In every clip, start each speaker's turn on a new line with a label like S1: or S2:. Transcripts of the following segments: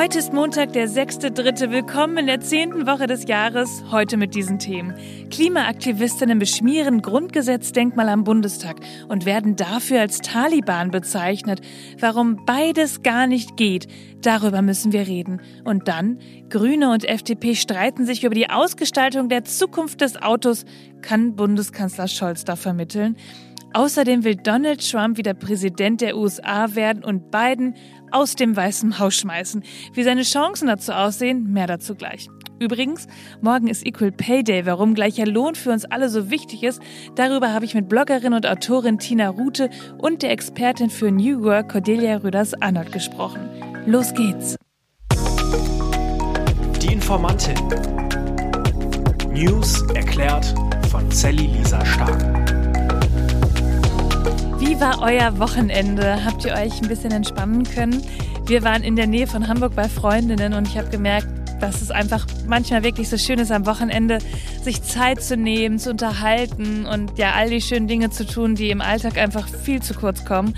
S1: Heute ist Montag, der 6.3. Willkommen in der zehnten Woche des Jahres. Heute mit diesen Themen. Klimaaktivistinnen beschmieren Grundgesetzdenkmal am Bundestag und werden dafür als Taliban bezeichnet. Warum beides gar nicht geht, darüber müssen wir reden. Und dann, Grüne und FDP streiten sich über die Ausgestaltung der Zukunft des Autos. Kann Bundeskanzler Scholz da vermitteln? Außerdem will Donald Trump wieder Präsident der USA werden und Biden aus dem Weißen Haus schmeißen. Wie seine Chancen dazu aussehen, mehr dazu gleich. Übrigens, morgen ist Equal Pay Day, warum gleicher Lohn für uns alle so wichtig ist. Darüber habe ich mit Bloggerin und Autorin Tina Rute und der Expertin für New Work Cordelia Rüders-Arnold gesprochen. Los geht's!
S2: Die Informantin. News erklärt von Sally Lisa Stark.
S1: Wie war euer Wochenende? Habt ihr euch ein bisschen entspannen können? Wir waren in der Nähe von Hamburg bei Freundinnen und ich habe gemerkt, dass es einfach manchmal wirklich so schön ist, am Wochenende sich Zeit zu nehmen, zu unterhalten und ja, all die schönen Dinge zu tun, die im Alltag einfach viel zu kurz kommen.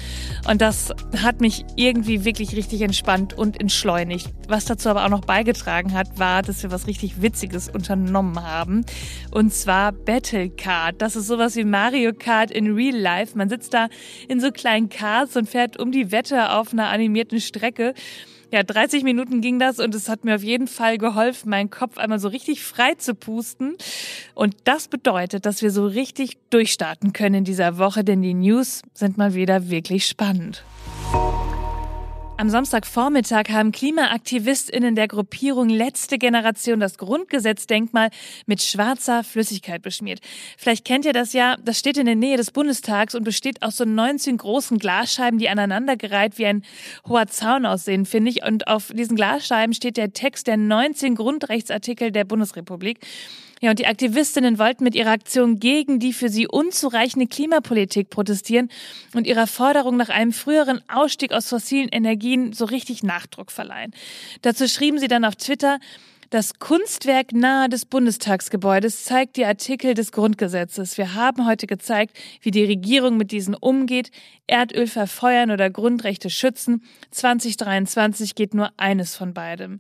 S1: Und das hat mich irgendwie wirklich richtig entspannt und entschleunigt. Was dazu aber auch noch beigetragen hat, war, dass wir was richtig Witziges unternommen haben. Und zwar Battle Card. Das ist sowas wie Mario Kart in Real Life. Man sitzt da in so kleinen Cards und fährt um die Wette auf einer animierten Strecke. Ja, 30 Minuten ging das und es hat mir auf jeden Fall geholfen, meinen Kopf einmal so richtig frei zu pusten. Und das bedeutet, dass wir so richtig durchstarten können in dieser Woche, denn die News sind mal wieder wirklich spannend. Am Samstagvormittag haben KlimaaktivistInnen der Gruppierung Letzte Generation das Grundgesetzdenkmal mit schwarzer Flüssigkeit beschmiert. Vielleicht kennt ihr das ja, das steht in der Nähe des Bundestags und besteht aus so 19 großen Glasscheiben, die aneinandergereiht wie ein hoher Zaun aussehen, finde ich. Und auf diesen Glasscheiben steht der Text der 19 Grundrechtsartikel der Bundesrepublik. Ja, und die Aktivistinnen wollten mit ihrer Aktion gegen die für sie unzureichende Klimapolitik protestieren und ihrer Forderung nach einem früheren Ausstieg aus fossilen Energien so richtig Nachdruck verleihen. Dazu schrieben sie dann auf Twitter, das Kunstwerk nahe des Bundestagsgebäudes zeigt die Artikel des Grundgesetzes. Wir haben heute gezeigt, wie die Regierung mit diesen umgeht. Erdöl verfeuern oder Grundrechte schützen. 2023 geht nur eines von beidem.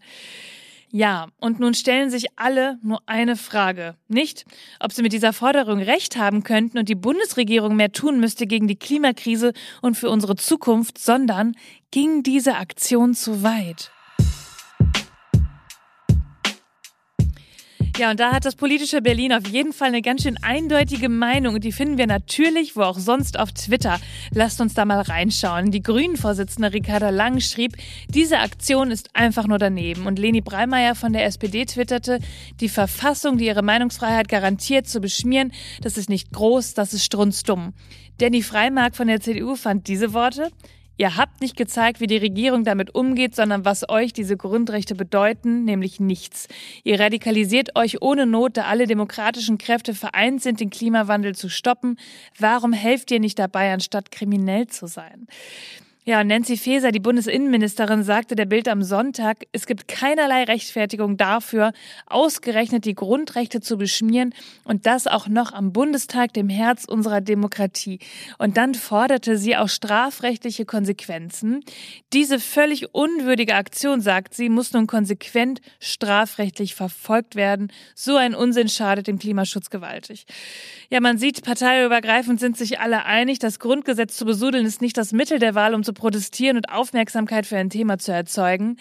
S1: Ja, und nun stellen sich alle nur eine Frage. Nicht, ob sie mit dieser Forderung recht haben könnten und die Bundesregierung mehr tun müsste gegen die Klimakrise und für unsere Zukunft, sondern ging diese Aktion zu weit? Ja, und da hat das politische Berlin auf jeden Fall eine ganz schön eindeutige Meinung die finden wir natürlich, wo auch sonst, auf Twitter. Lasst uns da mal reinschauen. Die Grünen-Vorsitzende Ricarda Lang schrieb, diese Aktion ist einfach nur daneben. Und Leni Breimeyer von der SPD twitterte, die Verfassung, die ihre Meinungsfreiheit garantiert, zu beschmieren, das ist nicht groß, das ist strunzdumm. Danny Freimark von der CDU fand diese Worte, Ihr habt nicht gezeigt, wie die Regierung damit umgeht, sondern was euch diese Grundrechte bedeuten, nämlich nichts. Ihr radikalisiert euch ohne Not, da alle demokratischen Kräfte vereint sind, den Klimawandel zu stoppen. Warum helft ihr nicht dabei, anstatt kriminell zu sein? Ja, Nancy Faeser, die Bundesinnenministerin, sagte der Bild am Sonntag, es gibt keinerlei Rechtfertigung dafür, ausgerechnet die Grundrechte zu beschmieren und das auch noch am Bundestag, dem Herz unserer Demokratie. Und dann forderte sie auch strafrechtliche Konsequenzen. Diese völlig unwürdige Aktion, sagt sie, muss nun konsequent strafrechtlich verfolgt werden. So ein Unsinn schadet dem Klimaschutz gewaltig. Ja, man sieht, parteiübergreifend sind sich alle einig, das Grundgesetz zu besudeln ist nicht das Mittel der Wahl, um zu protestieren und Aufmerksamkeit für ein Thema zu erzeugen.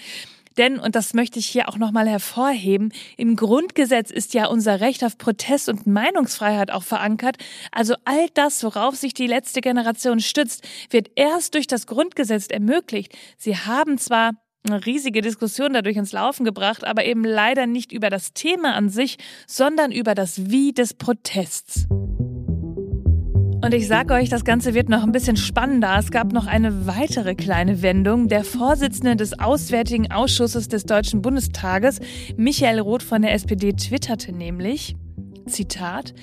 S1: Denn, und das möchte ich hier auch nochmal hervorheben, im Grundgesetz ist ja unser Recht auf Protest und Meinungsfreiheit auch verankert. Also all das, worauf sich die letzte Generation stützt, wird erst durch das Grundgesetz ermöglicht. Sie haben zwar eine riesige Diskussion dadurch ins Laufen gebracht, aber eben leider nicht über das Thema an sich, sondern über das Wie des Protests. Und ich sage euch, das Ganze wird noch ein bisschen spannender. Es gab noch eine weitere kleine Wendung. Der Vorsitzende des Auswärtigen Ausschusses des Deutschen Bundestages, Michael Roth von der SPD, twitterte nämlich, Zitat,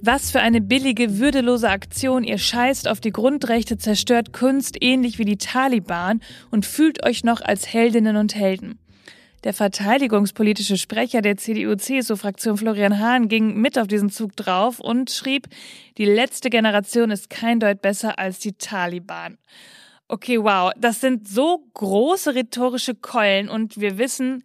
S1: was für eine billige, würdelose Aktion. Ihr scheißt auf die Grundrechte, zerstört Kunst ähnlich wie die Taliban und fühlt euch noch als Heldinnen und Helden. Der verteidigungspolitische Sprecher der CDU-CSU-Fraktion Florian Hahn ging mit auf diesen Zug drauf und schrieb, die letzte Generation ist kein Deut besser als die Taliban. Okay, wow, das sind so große rhetorische Keulen und wir wissen,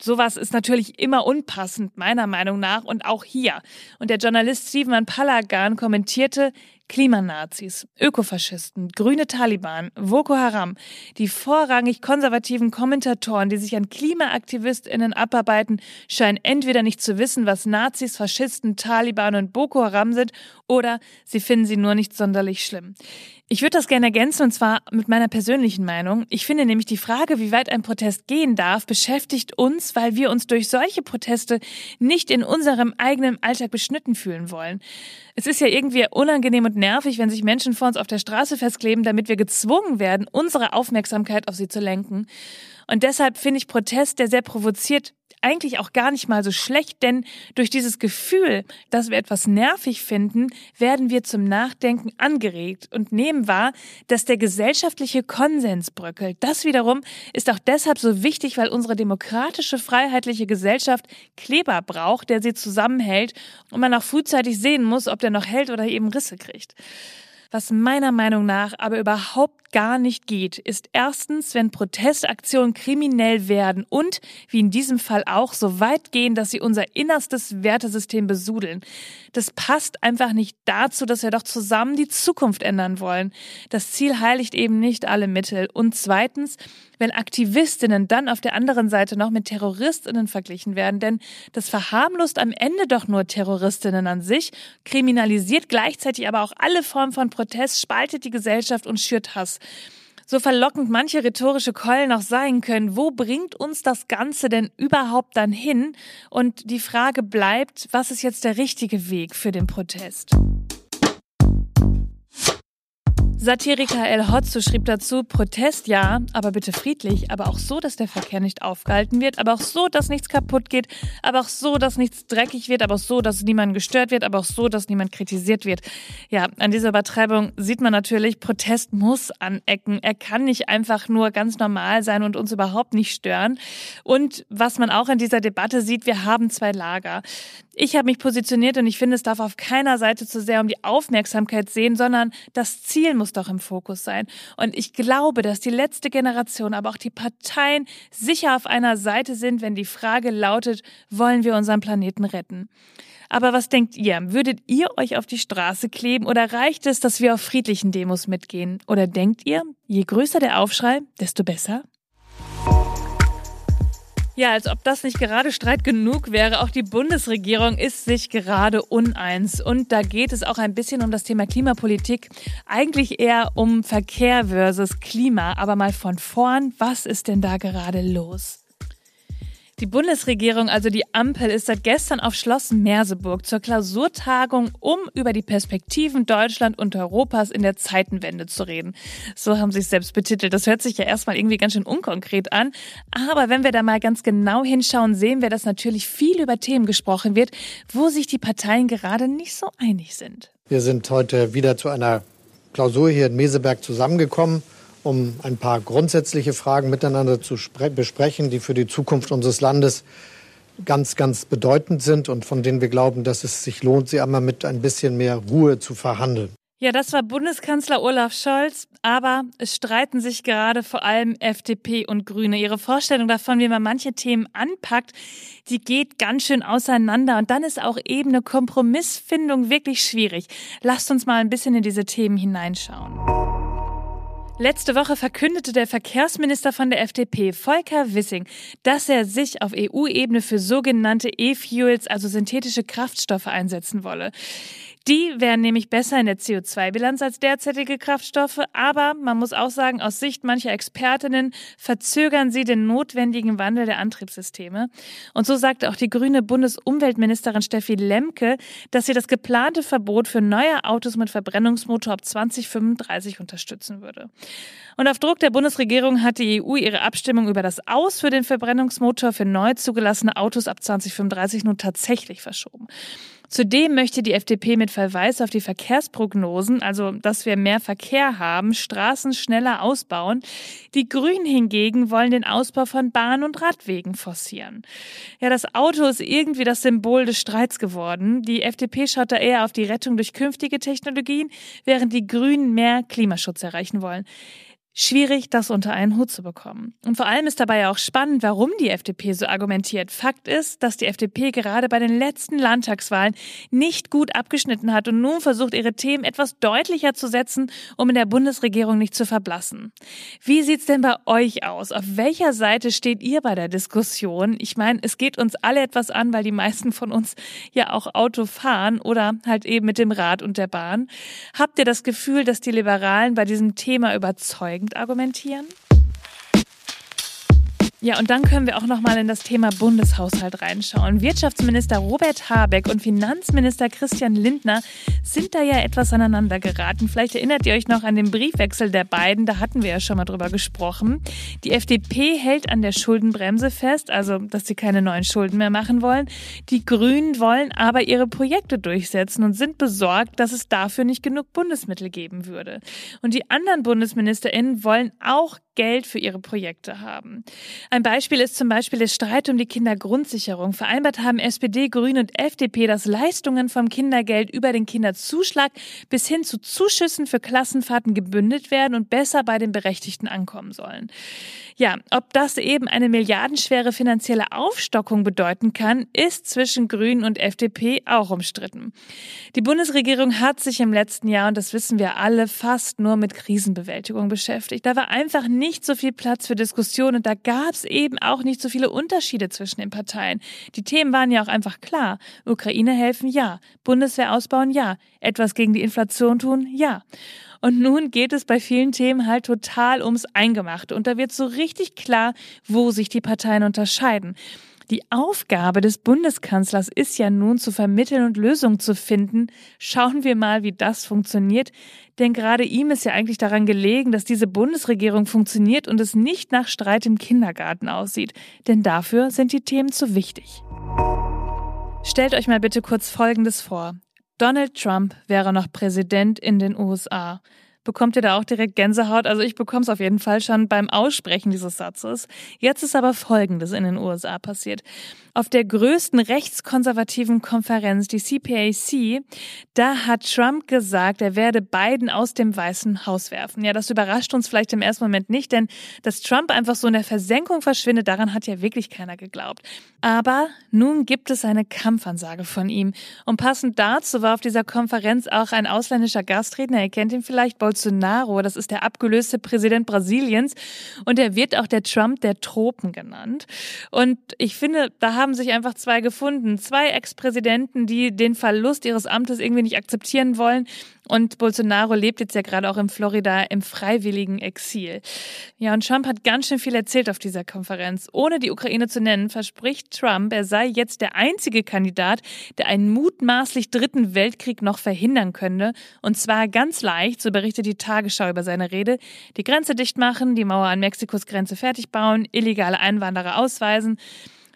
S1: Sowas ist natürlich immer unpassend, meiner Meinung nach, und auch hier. Und der Journalist Steven Palagan kommentierte, Klimanazis, Ökofaschisten, grüne Taliban, Boko Haram, die vorrangig konservativen Kommentatoren, die sich an KlimaaktivistInnen abarbeiten, scheinen entweder nicht zu wissen, was Nazis, Faschisten, Taliban und Boko Haram sind, oder sie finden sie nur nicht sonderlich schlimm. Ich würde das gerne ergänzen und zwar mit meiner persönlichen Meinung. Ich finde nämlich die Frage, wie weit ein Protest gehen darf, beschäftigt uns, weil wir uns durch solche Proteste nicht in unserem eigenen Alltag beschnitten fühlen wollen. Es ist ja irgendwie unangenehm und nervig, wenn sich Menschen vor uns auf der Straße festkleben, damit wir gezwungen werden, unsere Aufmerksamkeit auf sie zu lenken. Und deshalb finde ich Protest, der sehr provoziert, eigentlich auch gar nicht mal so schlecht, denn durch dieses Gefühl, dass wir etwas nervig finden, werden wir zum Nachdenken angeregt und nehmen wahr, dass der gesellschaftliche Konsens bröckelt. Das wiederum ist auch deshalb so wichtig, weil unsere demokratische, freiheitliche Gesellschaft Kleber braucht, der sie zusammenhält und man auch frühzeitig sehen muss, ob der noch hält oder eben Risse kriegt. Was meiner Meinung nach aber überhaupt gar nicht geht, ist erstens, wenn Protestaktionen kriminell werden und, wie in diesem Fall auch, so weit gehen, dass sie unser innerstes Wertesystem besudeln. Das passt einfach nicht dazu, dass wir doch zusammen die Zukunft ändern wollen. Das Ziel heiligt eben nicht alle Mittel. Und zweitens, wenn Aktivistinnen dann auf der anderen Seite noch mit Terroristinnen verglichen werden, denn das verharmlost am Ende doch nur Terroristinnen an sich, kriminalisiert gleichzeitig aber auch alle Formen von Protest, spaltet die Gesellschaft und schürt Hass. So verlockend manche rhetorische Keulen auch sein können, wo bringt uns das Ganze denn überhaupt dann hin? Und die Frage bleibt, was ist jetzt der richtige Weg für den Protest? Satiriker El Hotzo schrieb dazu, Protest ja, aber bitte friedlich, aber auch so, dass der Verkehr nicht aufgehalten wird, aber auch so, dass nichts kaputt geht, aber auch so, dass nichts dreckig wird, aber auch so, dass niemand gestört wird, aber auch so, dass niemand kritisiert wird. Ja, an dieser Übertreibung sieht man natürlich, Protest muss anecken. Er kann nicht einfach nur ganz normal sein und uns überhaupt nicht stören. Und was man auch in dieser Debatte sieht, wir haben zwei Lager. Ich habe mich positioniert und ich finde, es darf auf keiner Seite zu sehr um die Aufmerksamkeit sehen, sondern das Ziel muss doch im Fokus sein. Und ich glaube, dass die letzte Generation, aber auch die Parteien sicher auf einer Seite sind, wenn die Frage lautet, wollen wir unseren Planeten retten? Aber was denkt ihr? Würdet ihr euch auf die Straße kleben oder reicht es, dass wir auf friedlichen Demos mitgehen? Oder denkt ihr, je größer der Aufschrei, desto besser? Ja, als ob das nicht gerade Streit genug wäre. Auch die Bundesregierung ist sich gerade uneins. Und da geht es auch ein bisschen um das Thema Klimapolitik. Eigentlich eher um Verkehr versus Klima. Aber mal von vorn, was ist denn da gerade los? Die Bundesregierung, also die Ampel, ist seit gestern auf Schloss Merseburg zur Klausurtagung, um über die Perspektiven Deutschland und Europas in der Zeitenwende zu reden. So haben sie es selbst betitelt. Das hört sich ja erstmal irgendwie ganz schön unkonkret an. Aber wenn wir da mal ganz genau hinschauen, sehen wir, dass natürlich viel über Themen gesprochen wird, wo sich die Parteien gerade nicht so einig sind.
S3: Wir sind heute wieder zu einer Klausur hier in Meseberg zusammengekommen um ein paar grundsätzliche Fragen miteinander zu besprechen, die für die Zukunft unseres Landes ganz, ganz bedeutend sind und von denen wir glauben, dass es sich lohnt, sie einmal mit ein bisschen mehr Ruhe zu verhandeln.
S1: Ja, das war Bundeskanzler Olaf Scholz, aber es streiten sich gerade vor allem FDP und Grüne. Ihre Vorstellung davon, wie man manche Themen anpackt, die geht ganz schön auseinander und dann ist auch eben eine Kompromissfindung wirklich schwierig. Lasst uns mal ein bisschen in diese Themen hineinschauen. Letzte Woche verkündete der Verkehrsminister von der FDP, Volker Wissing, dass er sich auf EU-Ebene für sogenannte E-Fuels, also synthetische Kraftstoffe, einsetzen wolle. Die wären nämlich besser in der CO2-Bilanz als derzeitige Kraftstoffe, aber man muss auch sagen, aus Sicht mancher Expertinnen verzögern sie den notwendigen Wandel der Antriebssysteme. Und so sagte auch die grüne Bundesumweltministerin Steffi Lemke, dass sie das geplante Verbot für neue Autos mit Verbrennungsmotor ab 2035 unterstützen würde. Und auf Druck der Bundesregierung hat die EU ihre Abstimmung über das Aus für den Verbrennungsmotor für neu zugelassene Autos ab 2035 nun tatsächlich verschoben. Zudem möchte die FDP mit Verweis auf die Verkehrsprognosen, also dass wir mehr Verkehr haben, Straßen schneller ausbauen. Die Grünen hingegen wollen den Ausbau von Bahn- und Radwegen forcieren. Ja, das Auto ist irgendwie das Symbol des Streits geworden. Die FDP schaut da eher auf die Rettung durch künftige Technologien, während die Grünen mehr Klimaschutz erreichen wollen. Schwierig, das unter einen Hut zu bekommen. Und vor allem ist dabei ja auch spannend, warum die FDP so argumentiert. Fakt ist, dass die FDP gerade bei den letzten Landtagswahlen nicht gut abgeschnitten hat und nun versucht, ihre Themen etwas deutlicher zu setzen, um in der Bundesregierung nicht zu verblassen. Wie sieht's denn bei euch aus? Auf welcher Seite steht ihr bei der Diskussion? Ich meine, es geht uns alle etwas an, weil die meisten von uns ja auch Auto fahren oder halt eben mit dem Rad und der Bahn. Habt ihr das Gefühl, dass die Liberalen bei diesem Thema überzeugen? Argumentieren? Ja, und dann können wir auch noch mal in das Thema Bundeshaushalt reinschauen. Wirtschaftsminister Robert Habeck und Finanzminister Christian Lindner sind da ja etwas aneinander geraten. Vielleicht erinnert ihr euch noch an den Briefwechsel der beiden, da hatten wir ja schon mal drüber gesprochen. Die FDP hält an der Schuldenbremse fest, also dass sie keine neuen Schulden mehr machen wollen. Die Grünen wollen aber ihre Projekte durchsetzen und sind besorgt, dass es dafür nicht genug Bundesmittel geben würde. Und die anderen Bundesministerinnen wollen auch Geld für ihre Projekte haben. Ein Beispiel ist zum Beispiel der Streit um die Kindergrundsicherung. Vereinbart haben SPD, Grüne und FDP, dass Leistungen vom Kindergeld über den Kinderzuschlag bis hin zu Zuschüssen für Klassenfahrten gebündelt werden und besser bei den Berechtigten ankommen sollen. Ja, ob das eben eine milliardenschwere finanzielle Aufstockung bedeuten kann, ist zwischen Grünen und FDP auch umstritten. Die Bundesregierung hat sich im letzten Jahr, und das wissen wir alle, fast nur mit Krisenbewältigung beschäftigt. Da war einfach nicht so viel Platz für Diskussionen und da gab es eben auch nicht so viele Unterschiede zwischen den Parteien. Die Themen waren ja auch einfach klar. Ukraine helfen, ja. Bundeswehr ausbauen, ja. Etwas gegen die Inflation tun, ja. Und nun geht es bei vielen Themen halt total ums Eingemachte. Und da wird so richtig klar, wo sich die Parteien unterscheiden. Die Aufgabe des Bundeskanzlers ist ja nun zu vermitteln und Lösungen zu finden. Schauen wir mal, wie das funktioniert. Denn gerade ihm ist ja eigentlich daran gelegen, dass diese Bundesregierung funktioniert und es nicht nach Streit im Kindergarten aussieht. Denn dafür sind die Themen zu wichtig. Stellt euch mal bitte kurz Folgendes vor. Donald Trump wäre noch Präsident in den USA. Bekommt ihr da auch direkt Gänsehaut? Also ich bekomme es auf jeden Fall schon beim Aussprechen dieses Satzes. Jetzt ist aber Folgendes in den USA passiert. Auf der größten rechtskonservativen Konferenz, die CPAC, da hat Trump gesagt, er werde Biden aus dem Weißen Haus werfen. Ja, das überrascht uns vielleicht im ersten Moment nicht, denn dass Trump einfach so in der Versenkung verschwindet, daran hat ja wirklich keiner geglaubt. Aber nun gibt es eine Kampfansage von ihm. Und passend dazu war auf dieser Konferenz auch ein ausländischer Gastredner, ihr kennt ihn vielleicht, Bolsonaro, das ist der abgelöste Präsident Brasiliens und er wird auch der Trump der Tropen genannt. Und ich finde, da haben sich einfach zwei gefunden. Zwei Ex-Präsidenten, die den Verlust ihres Amtes irgendwie nicht akzeptieren wollen. Und Bolsonaro lebt jetzt ja gerade auch in Florida im freiwilligen Exil. Ja, und Trump hat ganz schön viel erzählt auf dieser Konferenz. Ohne die Ukraine zu nennen, verspricht Trump, er sei jetzt der einzige Kandidat, der einen mutmaßlich dritten Weltkrieg noch verhindern könnte. Und zwar ganz leicht, so berichtet die Tagesschau über seine Rede, die Grenze dicht machen, die Mauer an Mexikos Grenze fertig bauen, illegale Einwanderer ausweisen.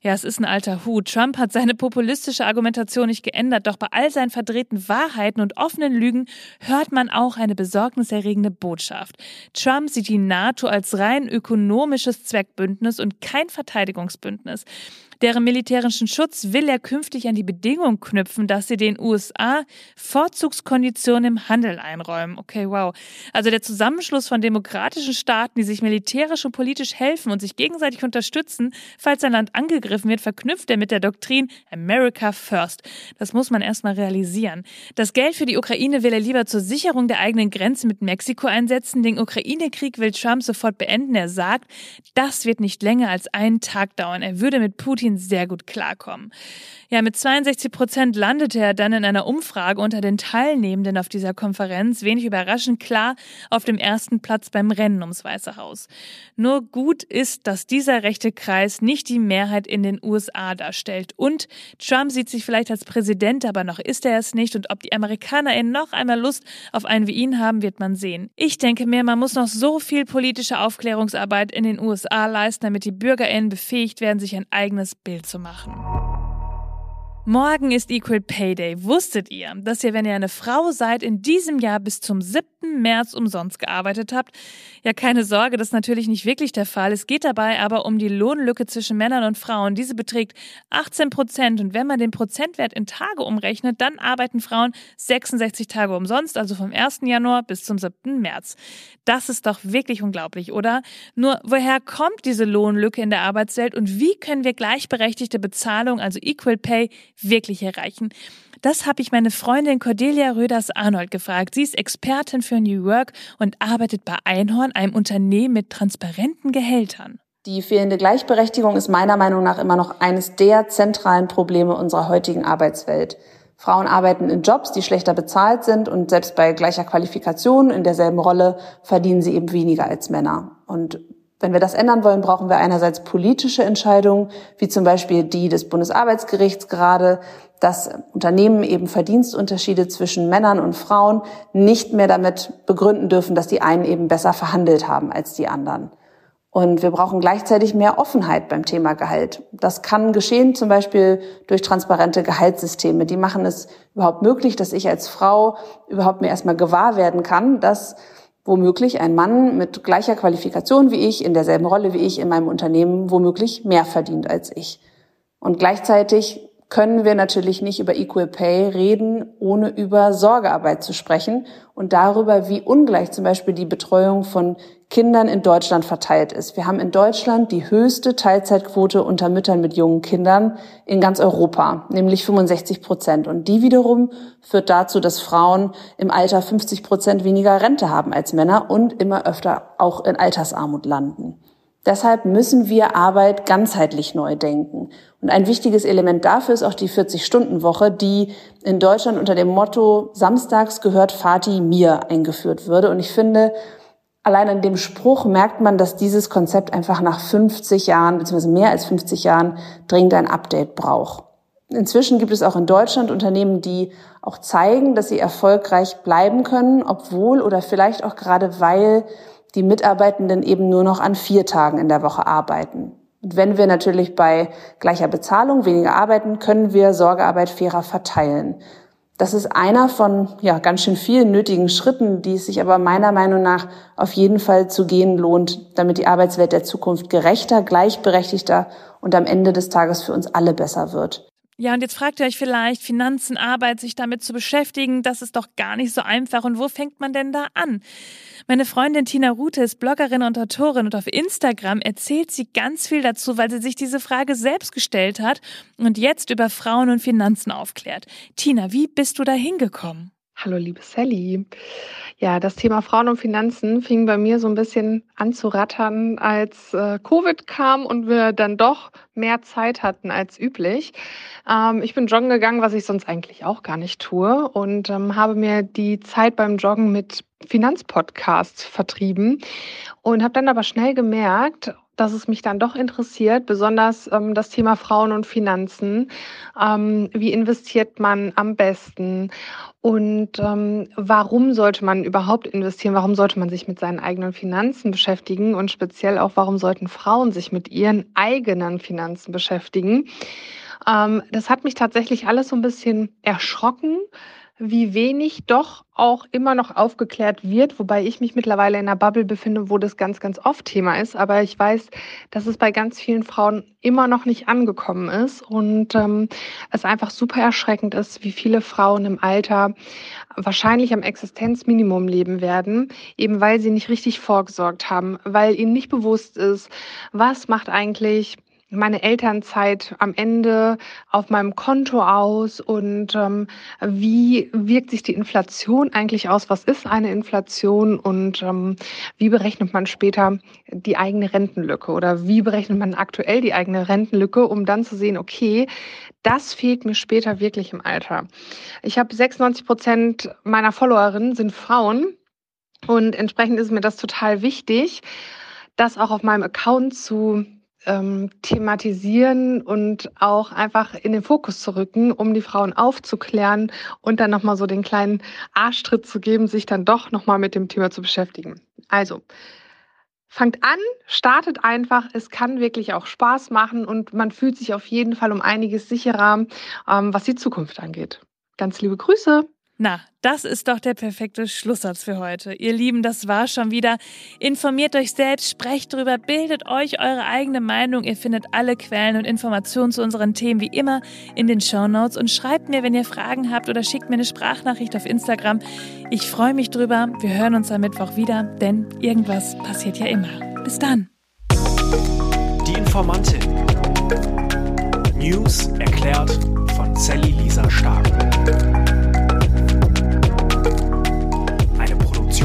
S1: Ja, es ist ein alter Hut. Trump hat seine populistische Argumentation nicht geändert, doch bei all seinen verdrehten Wahrheiten und offenen Lügen hört man auch eine besorgniserregende Botschaft. Trump sieht die NATO als rein ökonomisches Zweckbündnis und kein Verteidigungsbündnis. Deren militärischen Schutz will er künftig an die Bedingung knüpfen, dass sie den USA Vorzugskonditionen im Handel einräumen. Okay, wow. Also der Zusammenschluss von demokratischen Staaten, die sich militärisch und politisch helfen und sich gegenseitig unterstützen, falls ein Land angegriffen wird, verknüpft er mit der Doktrin America First. Das muss man erstmal realisieren. Das Geld für die Ukraine will er lieber zur Sicherung der eigenen Grenze mit Mexiko einsetzen. Den Ukraine-Krieg will Trump sofort beenden. Er sagt, das wird nicht länger als einen Tag dauern. Er würde mit Putin Putin sehr gut klarkommen. Ja, mit 62 Prozent landete er dann in einer Umfrage unter den Teilnehmenden auf dieser Konferenz, wenig überraschend klar, auf dem ersten Platz beim Rennen ums Weiße Haus. Nur gut ist, dass dieser rechte Kreis nicht die Mehrheit in den USA darstellt. Und Trump sieht sich vielleicht als Präsident, aber noch ist er es nicht. Und ob die AmerikanerInnen noch einmal Lust auf einen wie ihn haben, wird man sehen. Ich denke mir, man muss noch so viel politische Aufklärungsarbeit in den USA leisten, damit die BürgerInnen befähigt werden, sich ein eigenes Bild zu machen. Morgen ist Equal Pay Day. Wusstet ihr, dass ihr, wenn ihr eine Frau seid, in diesem Jahr bis zum 7. März umsonst gearbeitet habt. Ja, keine Sorge, das ist natürlich nicht wirklich der Fall. Es geht dabei aber um die Lohnlücke zwischen Männern und Frauen. Diese beträgt 18 Prozent. Und wenn man den Prozentwert in Tage umrechnet, dann arbeiten Frauen 66 Tage umsonst, also vom 1. Januar bis zum 7. März. Das ist doch wirklich unglaublich, oder? Nur, woher kommt diese Lohnlücke in der Arbeitswelt und wie können wir gleichberechtigte Bezahlung, also Equal Pay, wirklich erreichen? Das habe ich meine Freundin Cordelia Röders-Arnold gefragt. Sie ist Expertin für New Work und arbeitet bei Einhorn, einem Unternehmen mit transparenten Gehältern.
S4: Die fehlende Gleichberechtigung ist meiner Meinung nach immer noch eines der zentralen Probleme unserer heutigen Arbeitswelt. Frauen arbeiten in Jobs, die schlechter bezahlt sind und selbst bei gleicher Qualifikation in derselben Rolle verdienen sie eben weniger als Männer. Und wenn wir das ändern wollen, brauchen wir einerseits politische Entscheidungen, wie zum Beispiel die des Bundesarbeitsgerichts gerade, dass Unternehmen eben Verdienstunterschiede zwischen Männern und Frauen nicht mehr damit begründen dürfen, dass die einen eben besser verhandelt haben als die anderen. Und wir brauchen gleichzeitig mehr Offenheit beim Thema Gehalt. Das kann geschehen zum Beispiel durch transparente Gehaltssysteme. Die machen es überhaupt möglich, dass ich als Frau überhaupt mir erstmal gewahr werden kann, dass womöglich ein Mann mit gleicher Qualifikation wie ich, in derselben Rolle wie ich in meinem Unternehmen, womöglich mehr verdient als ich. Und gleichzeitig können wir natürlich nicht über Equal Pay reden, ohne über Sorgearbeit zu sprechen und darüber, wie ungleich zum Beispiel die Betreuung von Kindern in Deutschland verteilt ist. Wir haben in Deutschland die höchste Teilzeitquote unter Müttern mit jungen Kindern in ganz Europa, nämlich 65 Prozent. Und die wiederum führt dazu, dass Frauen im Alter 50 Prozent weniger Rente haben als Männer und immer öfter auch in Altersarmut landen. Deshalb müssen wir Arbeit ganzheitlich neu denken. Und ein wichtiges Element dafür ist auch die 40-Stunden-Woche, die in Deutschland unter dem Motto Samstags gehört Fati mir eingeführt würde. Und ich finde, allein an dem Spruch merkt man, dass dieses Konzept einfach nach 50 Jahren, beziehungsweise mehr als 50 Jahren, dringend ein Update braucht. Inzwischen gibt es auch in Deutschland Unternehmen, die auch zeigen, dass sie erfolgreich bleiben können, obwohl oder vielleicht auch gerade weil die Mitarbeitenden eben nur noch an vier Tagen in der Woche arbeiten. Und wenn wir natürlich bei gleicher Bezahlung weniger arbeiten, können wir Sorgearbeit fairer verteilen. Das ist einer von ja, ganz schön vielen nötigen Schritten, die es sich aber meiner Meinung nach auf jeden Fall zu gehen lohnt, damit die Arbeitswelt der Zukunft gerechter, gleichberechtigter und am Ende des Tages für uns alle besser wird.
S1: Ja, und jetzt fragt ihr euch vielleicht, Finanzen, Arbeit, sich damit zu beschäftigen, das ist doch gar nicht so einfach. Und wo fängt man denn da an? Meine Freundin Tina Rute ist Bloggerin und Autorin und auf Instagram erzählt sie ganz viel dazu, weil sie sich diese Frage selbst gestellt hat und jetzt über Frauen und Finanzen aufklärt. Tina, wie bist du da hingekommen?
S5: Hallo, liebe Sally. Ja, das Thema Frauen und Finanzen fing bei mir so ein bisschen an zu rattern, als äh, Covid kam und wir dann doch mehr Zeit hatten als üblich. Ähm, ich bin joggen gegangen, was ich sonst eigentlich auch gar nicht tue und ähm, habe mir die Zeit beim Joggen mit Finanzpodcasts vertrieben und habe dann aber schnell gemerkt, dass es mich dann doch interessiert, besonders ähm, das Thema Frauen und Finanzen. Ähm, wie investiert man am besten? Und ähm, warum sollte man überhaupt investieren? Warum sollte man sich mit seinen eigenen Finanzen beschäftigen? Und speziell auch, warum sollten Frauen sich mit ihren eigenen Finanzen beschäftigen? Ähm, das hat mich tatsächlich alles so ein bisschen erschrocken wie wenig doch auch immer noch aufgeklärt wird, wobei ich mich mittlerweile in einer Bubble befinde, wo das ganz, ganz oft Thema ist. Aber ich weiß, dass es bei ganz vielen Frauen immer noch nicht angekommen ist und ähm, es einfach super erschreckend ist, wie viele Frauen im Alter wahrscheinlich am Existenzminimum leben werden, eben weil sie nicht richtig vorgesorgt haben, weil ihnen nicht bewusst ist, was macht eigentlich meine Elternzeit am Ende auf meinem Konto aus und ähm, wie wirkt sich die Inflation eigentlich aus? Was ist eine Inflation und ähm, wie berechnet man später die eigene Rentenlücke oder wie berechnet man aktuell die eigene Rentenlücke, um dann zu sehen, okay, das fehlt mir später wirklich im Alter. Ich habe 96 Prozent meiner Followerinnen sind Frauen und entsprechend ist mir das total wichtig, das auch auf meinem Account zu ähm, thematisieren und auch einfach in den Fokus zu rücken, um die Frauen aufzuklären und dann nochmal so den kleinen Arschtritt zu geben, sich dann doch nochmal mit dem Thema zu beschäftigen. Also, fangt an, startet einfach. Es kann wirklich auch Spaß machen und man fühlt sich auf jeden Fall um einiges sicherer, ähm, was die Zukunft angeht. Ganz liebe Grüße.
S1: Na, das ist doch der perfekte Schlusssatz für heute. Ihr Lieben, das war schon wieder. Informiert euch selbst, sprecht drüber, bildet euch eure eigene Meinung. Ihr findet alle Quellen und Informationen zu unseren Themen wie immer in den Show Notes und schreibt mir, wenn ihr Fragen habt oder schickt mir eine Sprachnachricht auf Instagram. Ich freue mich drüber. Wir hören uns am Mittwoch wieder, denn irgendwas passiert ja immer. Bis dann.
S2: Die Informantin. News erklärt von Sally Lisa Stark.